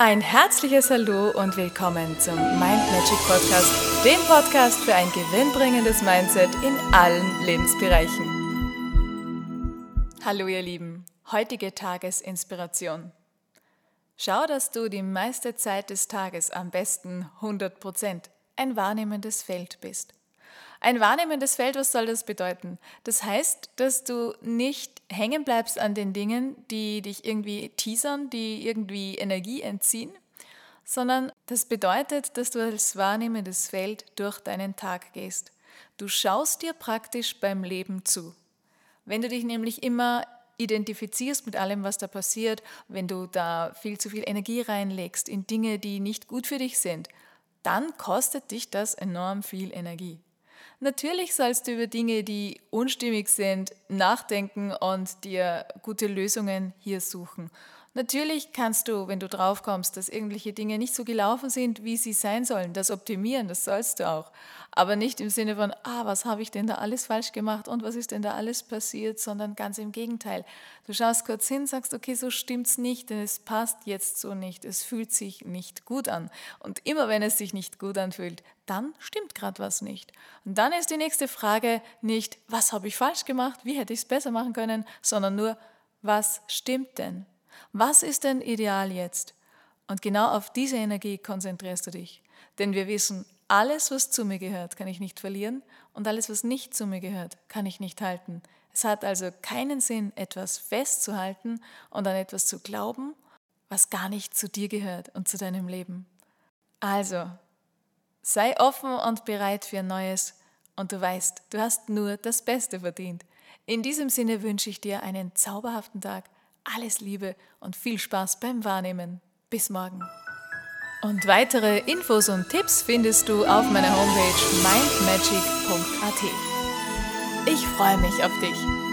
Ein herzliches Hallo und willkommen zum Mind Magic Podcast, dem Podcast für ein gewinnbringendes Mindset in allen Lebensbereichen. Hallo ihr Lieben, heutige Tagesinspiration. Schau, dass du die meiste Zeit des Tages am besten 100% ein wahrnehmendes Feld bist. Ein wahrnehmendes Feld, was soll das bedeuten? Das heißt, dass du nicht hängen bleibst an den Dingen, die dich irgendwie teasern, die irgendwie Energie entziehen, sondern das bedeutet, dass du als wahrnehmendes Feld durch deinen Tag gehst. Du schaust dir praktisch beim Leben zu. Wenn du dich nämlich immer identifizierst mit allem, was da passiert, wenn du da viel zu viel Energie reinlegst in Dinge, die nicht gut für dich sind, dann kostet dich das enorm viel Energie. Natürlich sollst du über Dinge, die unstimmig sind, nachdenken und dir gute Lösungen hier suchen. Natürlich kannst du, wenn du drauf kommst, dass irgendwelche Dinge nicht so gelaufen sind, wie sie sein sollen, das optimieren, das sollst du auch. Aber nicht im Sinne von, ah, was habe ich denn da alles falsch gemacht und was ist denn da alles passiert, sondern ganz im Gegenteil. Du schaust kurz hin, sagst, okay, so stimmt's nicht, denn es passt jetzt so nicht, es fühlt sich nicht gut an. Und immer wenn es sich nicht gut anfühlt, dann stimmt gerade was nicht. Und dann ist die nächste Frage nicht, was habe ich falsch gemacht, wie hätte ich es besser machen können, sondern nur, was stimmt denn? Was ist denn ideal jetzt? Und genau auf diese Energie konzentrierst du dich. Denn wir wissen, alles, was zu mir gehört, kann ich nicht verlieren und alles, was nicht zu mir gehört, kann ich nicht halten. Es hat also keinen Sinn, etwas festzuhalten und an etwas zu glauben, was gar nicht zu dir gehört und zu deinem Leben. Also, sei offen und bereit für Neues und du weißt, du hast nur das Beste verdient. In diesem Sinne wünsche ich dir einen zauberhaften Tag alles Liebe und viel Spaß beim Wahrnehmen. Bis morgen. Und weitere Infos und Tipps findest du auf meiner Homepage mindmagic.at. Ich freue mich auf dich.